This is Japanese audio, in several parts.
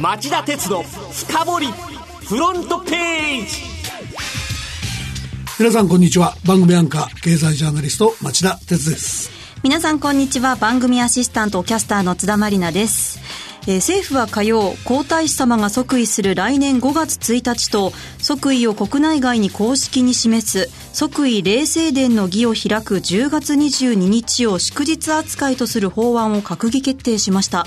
町田鉄の深掘りフロントページ。皆さんこんにちは。番組アンカー経済ジャーナリスト町田鉄です。皆さんこんにちは。番組アシスタントキャスターの津田まりなです。えー、政府は火曜皇太子様が即位する来年5月1日と即位を国内外に公式に示す即位礼正殿の儀を開く10月22日を祝日扱いとする法案を閣議決定しました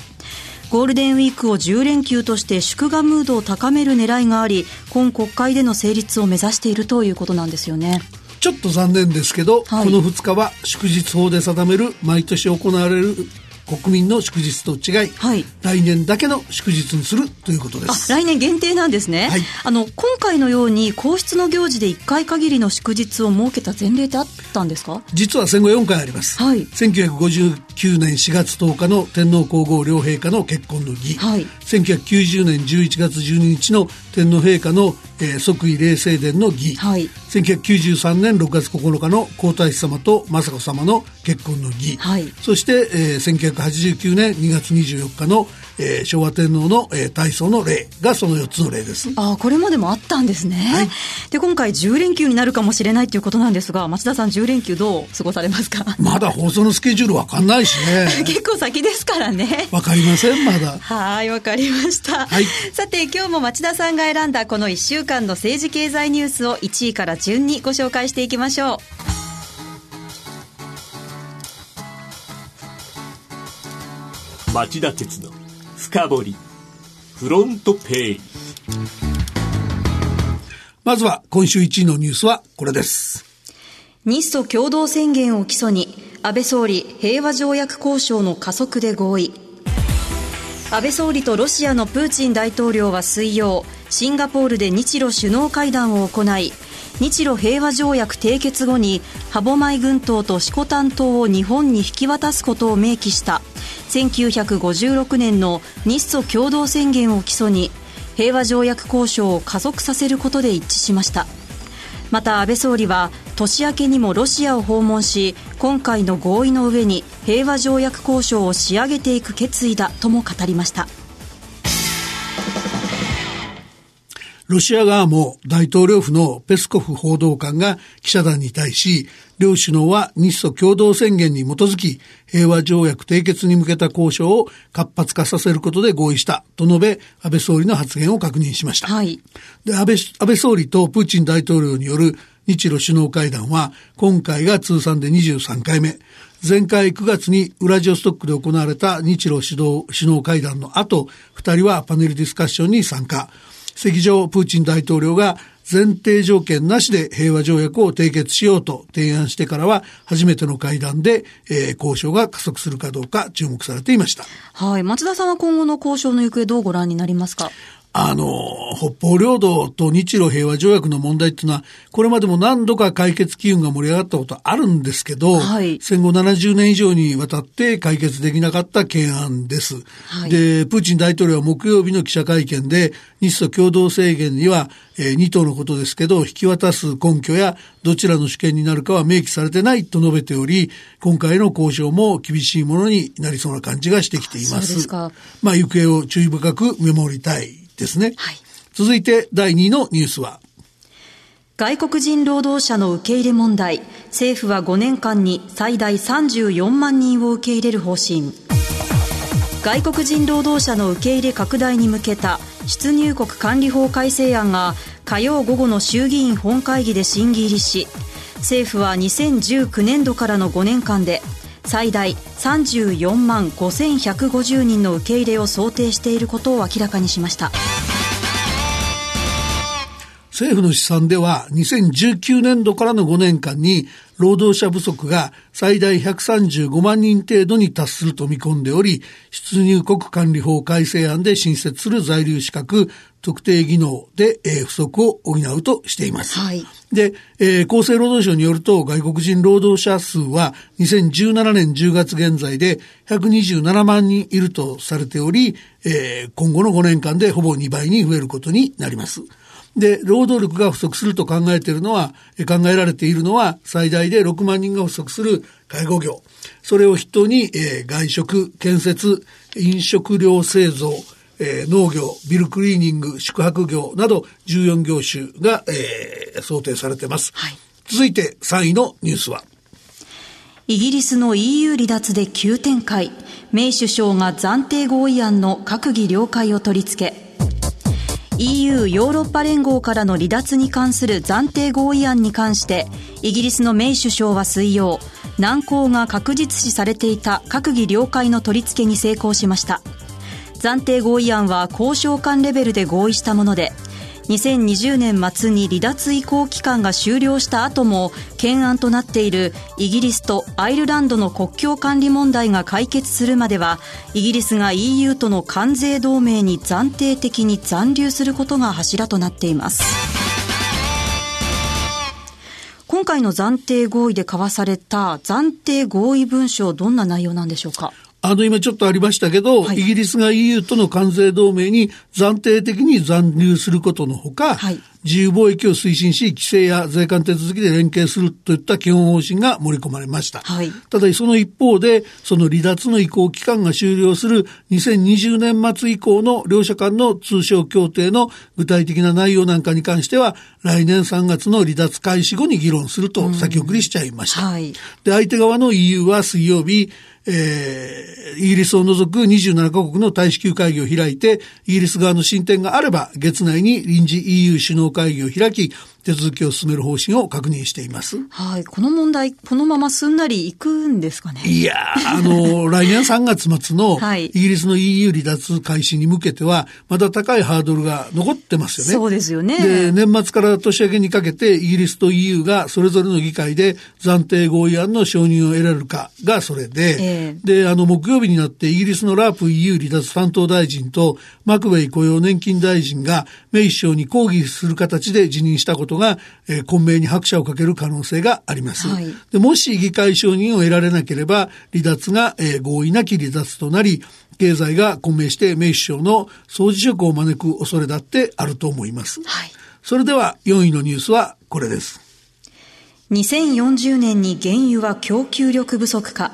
ゴールデンウィークを10連休として祝賀ムードを高める狙いがあり今国会での成立を目指しているということなんですよね。ちょっと残念ですけど、はい、この2日は祝日法で定める毎年行われる国民の祝日と違い、はい、来年だけの祝日にするということです。来年限定なんですね、はい、あの今回のように皇室の行事で1回限りの祝日を設けた前例ってあったんですか？実は戦後4回あります、はい、1959年4月10日の天皇皇后両陛下の結婚の儀、はい、1990年11月12日の天皇陛下の、えー、即位礼正殿の儀、はい、1993年6月9日の皇太子様と雅子様の結婚の儀、はい、そして、えー、1989年2月24日の、えー、昭和天皇の、えー、大喪の例がその4つの例です。あこれまでもあったんですね。はい、で今回10連休になるかもしれないということなんですが町田さん10連休どう過ごされますか？まだ放送のスケジュールわかんないしね。結構先ですからね。わかりませんまだ。はいわかりました。はい、さて今日も町田さんが選んだこの1週間の政治経済ニュースを1位から順にご紹介していきましょう。町田鉄の深掘りフロントページ。まずは今週1位のニュースはこれです。日ソ共同宣言を基礎に安倍総理平和条約交渉の加速で合意。安倍総理とロシアのプーチン大統領は水曜シンガポールで日露首脳会談を行い日露平和条約締結後に歯舞群島と色丹島を日本に引き渡すことを明記した。1956年の日ソ共同宣言を基礎に平和条約交渉を加速させることで一致しました。また安倍総理は年明けにもロシアを訪問し今回の合意の上に平和条約交渉を仕上げていく決意だとも語りました。ロシア側も大統領府のペスコフ報道官が記者団に対し、両首脳は日ソ共同宣言に基づき、平和条約締結に向けた交渉を活発化させることで合意したと述べ、安倍総理の発言を確認しました。はい、で安倍安倍総理とプーチン大統領による日露首脳会談は、今回が通算で23回目。前回9月にウラジオストックで行われた日露首脳首脳会談の後、二人はパネルディスカッションに参加。席上プーチン大統領が前提条件なしで平和条約を締結しようと提案してからは初めての会談で、えー、交渉が加速するかどうか注目されていました。はい。松田さんは今後の交渉の行方どうご覧になりますか？あの、北方領土と日露平和条約の問題っていうのは、これまでも何度か解決機運が盛り上がったことあるんですけど、はい、戦後70年以上にわたって解決できなかった懸案です。はい、で、プーチン大統領は木曜日の記者会見で、日ソ共同制限には、えー、2党のことですけど、引き渡す根拠やどちらの主権になるかは明記されてないと述べており、今回の交渉も厳しいものになりそうな感じがしてきています。まあ、行方を注意深く見守りたいですね。はい、続いて第2のニュースは。外国人労働者の受け入れ問題。政府は5年間に最大34万人を受け入れる方針。外国人労働者の受け入れ拡大に向けた出入国管理法改正案が火曜午後の衆議院本会議で審議入りし政府は2019年度からの5年間で最大34万5150人の受け入れを想定していることを明らかにしました。政府の試算では2019年度からの5年間に労働者不足が最大135万人程度に達すると見込んでおり、出入国管理法改正案で新設する在留資格特定技能で、えー、不足を補うとしています。はい、で、えー、厚生労働省によると外国人労働者数は2017年10月現在で127万人いるとされており、えー、今後の5年間でほぼ2倍に増えることになります。で、労働力が不足すると考えているのは、考えられているのは、最大で6万人が不足する介護業。それを筆頭に、えー、外食、建設、飲食料製造、えー、農業、ビルクリーニング、宿泊業など14業種が、えー、想定されています。はい、続いて3位のニュースはイギリスの EU 離脱で急展開。メイ首相が暫定合意案の閣議了解を取り付け。EU ヨーロッパ連合からの離脱に関する暫定合意案に関してイギリスのメイ首相は水曜難航が確実視されていた閣議了解の取り付けに成功しました。暫定合意案は交渉官レベルで合意したもので2020年末に離脱移行期間が終了した後も懸案となっているイギリスとアイルランドの国境管理問題が解決するまではイギリスが EU との関税同盟に暫定的に残留することが柱となっています。今回の暫定合意で交わされた暫定合意文書どんな内容なんでしょうか？あの、今ちょっとありましたけど、はい、イギリスが EU との関税同盟に暫定的に残留することのほか、はい、自由貿易を推進し、規制や税関手続きで連携するといった基本方針が盛り込まれました。はい、ただ、その一方で、その離脱の移行期間が終了する2020年末以降の両者間の通商協定の具体的な内容なんかに関しては、来年3月の離脱開始後に議論すると先送りしちゃいました。はい、で、相手側の EU は水曜日、えー、イギリスを除く27カ国の大使級会議を開いて、イギリス側の進展があれば、月内に臨時 EU 首脳会議を開き、手続きを進める方針を確認しています。はい。この問題、このまますんなりいくんですかね？いやあの、来年3月末のイギリスの EU 離脱開始に向けては、まだ高いハードルが残ってますよね。そうですよね。で、年末から年明けにかけて、イギリスと EU がそれぞれの議会で暫定合意案の承認を得られるかがそれで、えー、で、あの、木曜日になってイギリスのラープ EU 離脱担当大臣とマクベイ雇用年金大臣がメイ首相に抗議する形で辞任したことが、えー、混迷に拍車をかける可能性があります。はい、でもし議会承認を得られなければ、離脱が、えー、合意なき離脱となり、経済が混迷してメイ首相の総辞職を招く恐れだってあると思います。はい、それでは4位のニュースはこれです。2040年に原油は供給力不足か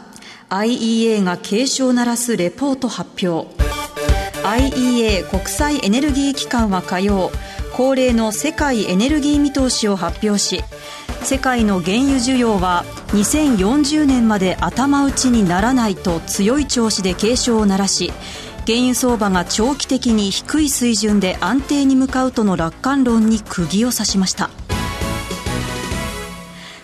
IEA が警鐘を鳴らすレポート発表 IEA 国際エネルギー機関は火曜恒例の世界エネルギー見通しを発表し世界の原油需要は2040年まで頭打ちにならないと強い調子で警鐘を鳴らし原油相場が長期的に低い水準で安定に向かうとの楽観論に釘を刺しました。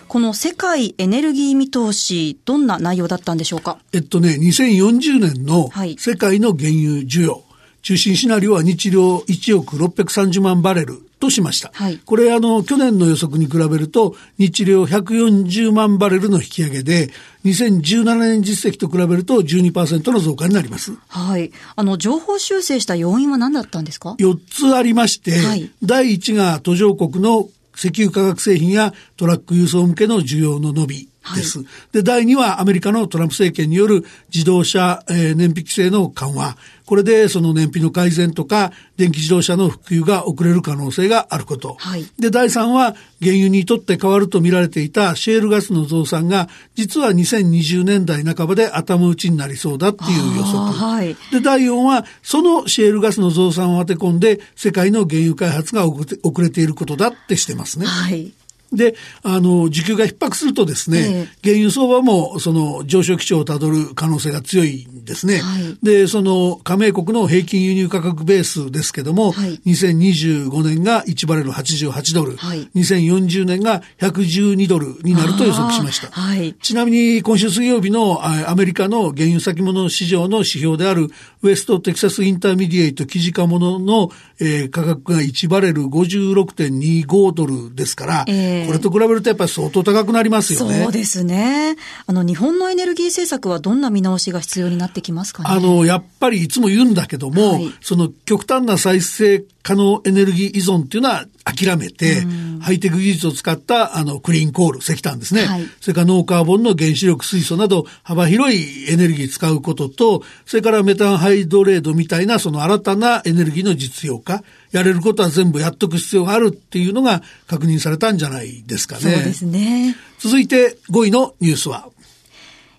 この世界エネルギー見通し、どんな内容だったんでしょうか？えっとね、2040年の世界の原油需要、はい中心シナリオは日量1億630万バレルとしました。はい、これあの、去年の予測に比べると、日量140万バレルの引き上げで、2017年実績と比べると12%の増加になります。はい。あの、情報修正した要因は何だったんですか ?4 つありまして、はい、第1が途上国の石油化学製品やトラック輸送向けの需要の伸び。です。はい、で、第2はアメリカのトランプ政権による自動車、えー、燃費規制の緩和。これでその燃費の改善とか電気自動車の普及が遅れる可能性があること。はい、で、第3は原油にとって変わると見られていたシェールガスの増産が実は2020年代半ばで頭打ちになりそうだっていう予測。はい、で、第4はそのシェールガスの増産を当て込んで世界の原油開発が遅れていることだってしてますね。はいで、あの、需給が逼迫するとですね、えー、原油相場もその上昇基調をたどる可能性が強いんですね。はい、で、その加盟国の平均輸入価格ベースですけども、はい、2025年が1バレル88ドル、はい、2040年が112ドルになると予測しました。はい、ちなみに今週水曜日のアメリカの原油先物市場の指標であるウエストテキサスインターミディエイト期近物の、えー、価格が1バレル56.25ドルですから、えーこれと比べるとやっぱり相当高くなりますよね。そうですね。あの、日本のエネルギー政策はどんな見直しが必要になってきますかね？あの、やっぱりいつも言うんだけども、はい、その極端な再生可能エネルギー依存っていうのは諦めて、ハイテク技術を使ったあのクリーンコール、石炭ですね、はい、それからノーカーボンの原子力水素など幅広いエネルギー使うことと、それからメタンハイドレードみたいなその新たなエネルギーの実用化、やれることは全部やっとく必要があるっていうのが確認されたんじゃないですかね。そうですね。続いて5位のニュースは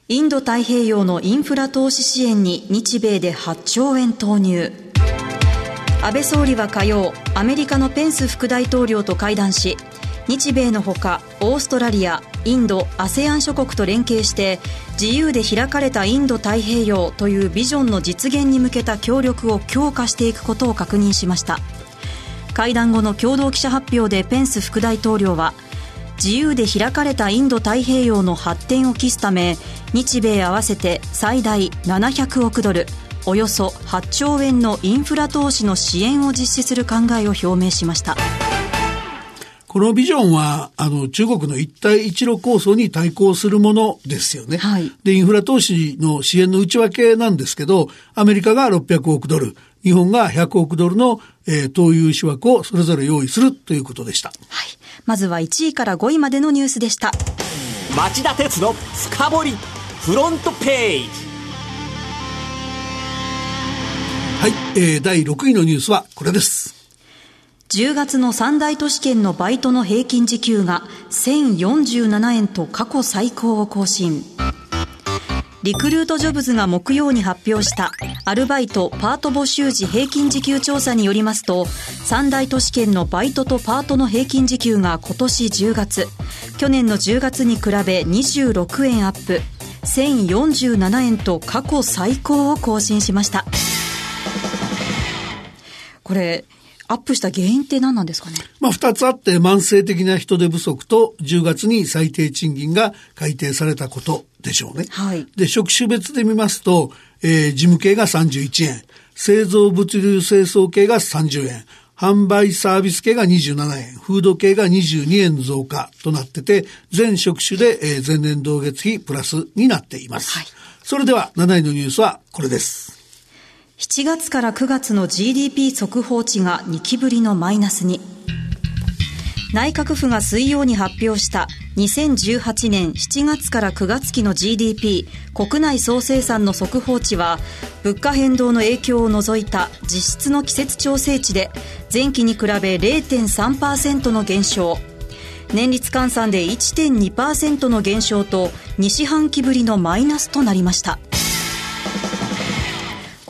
インド太平洋のインフラ投資支援に日米で8兆円投入。安倍総理は火曜アメリカのペンス副大統領と会談し日米のほかオーストラリアインド ASEAN 諸国と連携して自由で開かれたインド太平洋というビジョンの実現に向けた協力を強化していくことを確認しました。会談後の共同記者発表でペンス副大統領は自由で開かれたインド太平洋の発展を期すため日米合わせて最大700億ドルおよそ8兆円のインフラ投資の支援を実施する考えを表明しましたこのビジョンは、あの、中国の一帯一路構想に対抗するものですよね。はい、で、インフラ投資の支援の内訳なんですけど、アメリカが600億ドル、日本が100億ドルの、えー、投融資枠をそれぞれ用意するということでした。はい。まずは1位から5位までのニュースでした。町田鉄の深掘りフロントページ。はい、えー、第6位のニュースはこれです。10月の三大都市圏のバイトの平均時給が1047円と過去最高を更新。リクルートジョブズが木曜に発表したアルバイト・パート募集時平均時給調査によりますと三大都市圏のバイトとパートの平均時給が今年10月去年の10月に比べ26円アップ1047円と過去最高を更新しましたこれアップした原因って何なんですかね？まあ、二つあって、慢性的な人手不足と、10月に最低賃金が改定されたことでしょうね。はい。で、職種別で見ますと、えー、事務系が31円、製造物流清掃系が30円、販売サービス系が27円、フード系が22円増加となってて、全職種で、えー、前年同月比プラスになっています。はい。それでは、7位のニュースはこれです。7月から9月の GDP 速報値が2期ぶりのマイナスに。内閣府が水曜に発表した2018年7月から9月期の GDP 国内総生産の速報値は物価変動の影響を除いた実質の季節調整値で前期に比べ0.3%の減少年率換算で1.2%の減少と2四半期ぶりのマイナスとなりました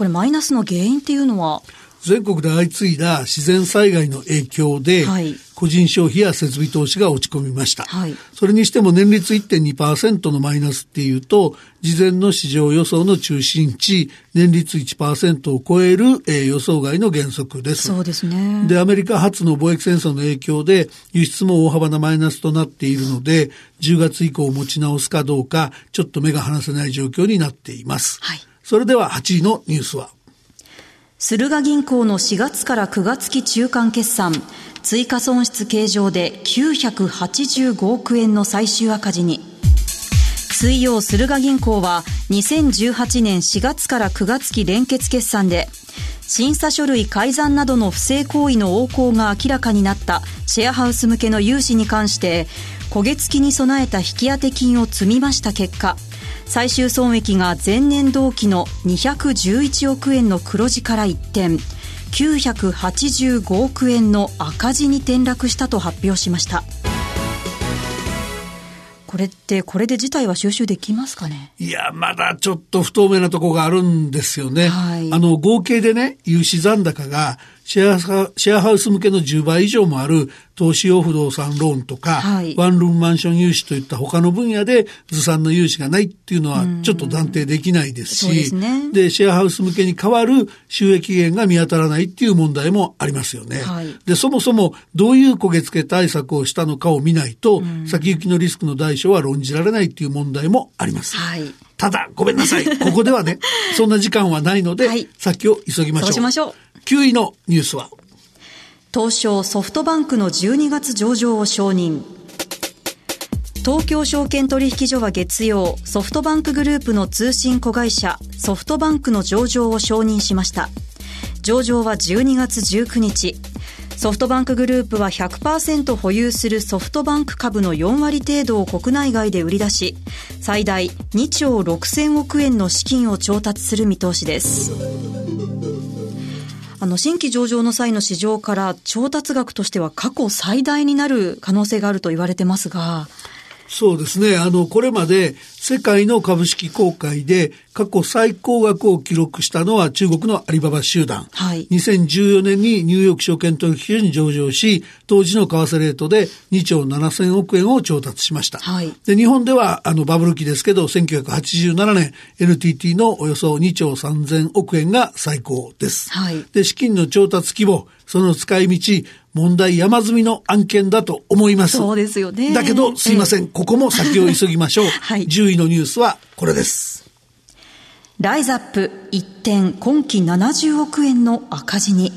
これマイナスの原因っていうのは？全国で相次いだ自然災害の影響で、はい、個人消費や設備投資が落ち込みました。はい、それにしても年率1.2%のマイナスっていうと、事前の市場予想の中心値、年率1%を超える、えー、予想外の減速です。そうですね。で、アメリカ発の貿易戦争の影響で、輸出も大幅なマイナスとなっているので、10月以降持ち直すかどうか、ちょっと目が離せない状況になっています。はいそれでは8位のニュースは。駿河銀行の4月から9月期中間決算。追加損失計上で985億円の最終赤字に。水曜駿河銀行は2018年4月から9月期連結決算で審査書類改ざんなどの不正行為の横行が明らかになったシェアハウス向けの融資に関して焦げ付きに備えた引き当て金を積み増した結果。最終損益が前年同期の211億円の黒字から一転985億円の赤字に転落したと発表しました。これってこれで事態は収集できますかね？いやまだちょっと不透明なところがあるんですよね、はい、あの合計でね融資残高がシェアシェアハウス向けの10倍以上もある投資用不動産ローンとか、はい、ワンルームマンション融資といった他の分野でずさんの融資がないっていうのはちょっと断定できないですし、でね、で、シェアハウス向けに代わる収益源が見当たらないっていう問題もありますよね。はい、で、そもそもどういう焦げ付け対策をしたのかを見ないと、先行きのリスクの大小は論じられないっていう問題もあります。はい、ただ、ごめんなさい。ここではね、そんな時間はないので、はい、先を急ぎましょう。そうしましょう。9位のニュースは。東証ソフトバンクの12月上場を承認。東京証券取引所は月曜ソフトバンクグループの通信子会社ソフトバンクの上場を承認しました。上場は12月19日。ソフトバンクグループは100%保有するソフトバンク株の4割程度を国内外で売り出し最大2兆6000億円の資金を調達する見通しです。あの、新規上場の際の市場から調達額としては過去最大になる可能性があると言われてますが。そうですね。あの、これまで世界の株式公開で過去最高額を記録したのは中国のアリババ集団。はい。2014年にニューヨーク証券取引所に上場し、当時の為替レートで2兆7000億円を調達しました。はい。で、日本ではあのバブル期ですけど、1987年 NTT のおよそ2兆3000億円が最高です。はい。で、資金の調達規模、その使い道、問題山積みの案件だと思います。そうですよね。だけど、すいません。ここも先を急ぎましょう。はい。10位のニュースはこれです。ライザップ一点今期70億円の赤字に。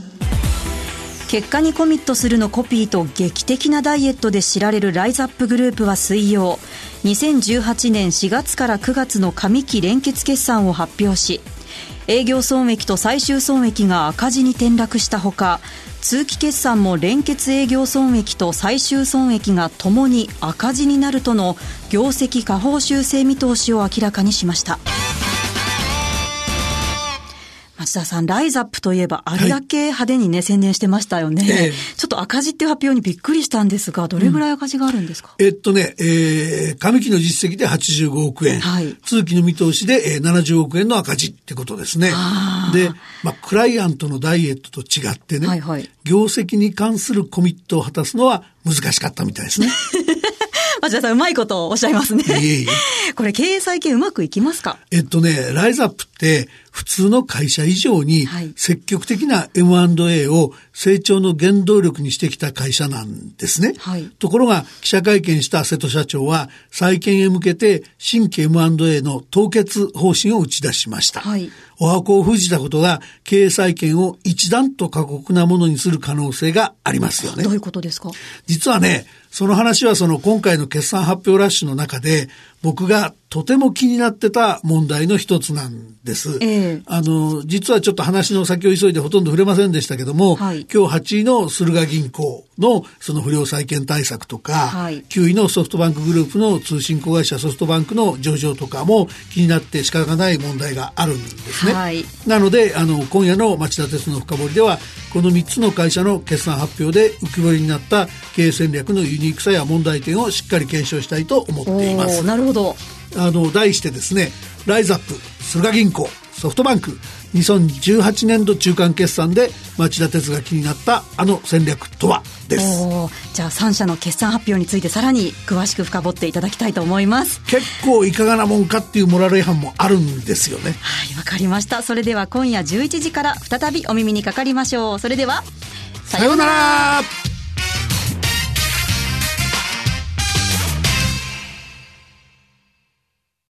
結果にコミットするのコピーと劇的なダイエットで知られるライズアップグループは水曜2018年4月から9月の上期連結決算を発表し営業損益と最終損益が赤字に転落したほか通期決算も連結営業損益と最終損益がともに赤字になるとの業績下方修正見通しを明らかにしました。町田さん、ライズアップといえば、あれだけ派手にね、はい、宣伝してましたよね、えー、ちょっと赤字っていう発表にびっくりしたんですが、どれぐらい赤字があるんですか、うん、えっとね、えー、上期の実績で85億円、はい、通期の見通しで、えー、70億円の赤字ってことですね。で、まあ、クライアントのダイエットと違ってね、はいはい、業績に関するコミットを果たすのは難しかったみたいですね。町田さん、うまいことをおっしゃいますね。いえいえ。これ、経営再建うまくいきますか？えっとね、ライズアップ普通の会社以上に積極的な M&A を成長の原動力にしてきた会社なんですね。はい、ところが記者会見した瀬戸社長は再建へ向けて新規 M&A の凍結方針を打ち出しました。はい、お箱を封じたことが経営再建を一段と過酷なものにする可能性がありますよね。どういうことですか？実はね、その話はその今回の決算発表ラッシュの中で僕がとても気になってた問題の一つなんです。えー、あの、実はちょっと話の先を急いでほとんど触れませんでしたけども、はい、今日8位の駿河銀行のその不良債権対策とか、はい、9位のソフトバンクグループの通信子会社ソフトバンクの上場とかも気になって仕方がない問題があるんですね。はい、なので、あの、今夜の町田鉄の深掘りでは、この3つの会社の決算発表で浮き彫りになった経営戦略のユニークさや問題点をしっかり検証したいと思っています。なるほど。あの、題してですね、ライズアップ、駿河銀行、ソフトバンク、2018年度中間決算で町田鉄が気になったあの戦略とは？です。じゃあ3社の決算発表についてさらに詳しく深掘っていただきたいと思います。結構いかがなもんかっていうモラル違反もあるんですよね。はいわかりました。それでは今夜11時から再びお耳にかかりましょう。それではさようなら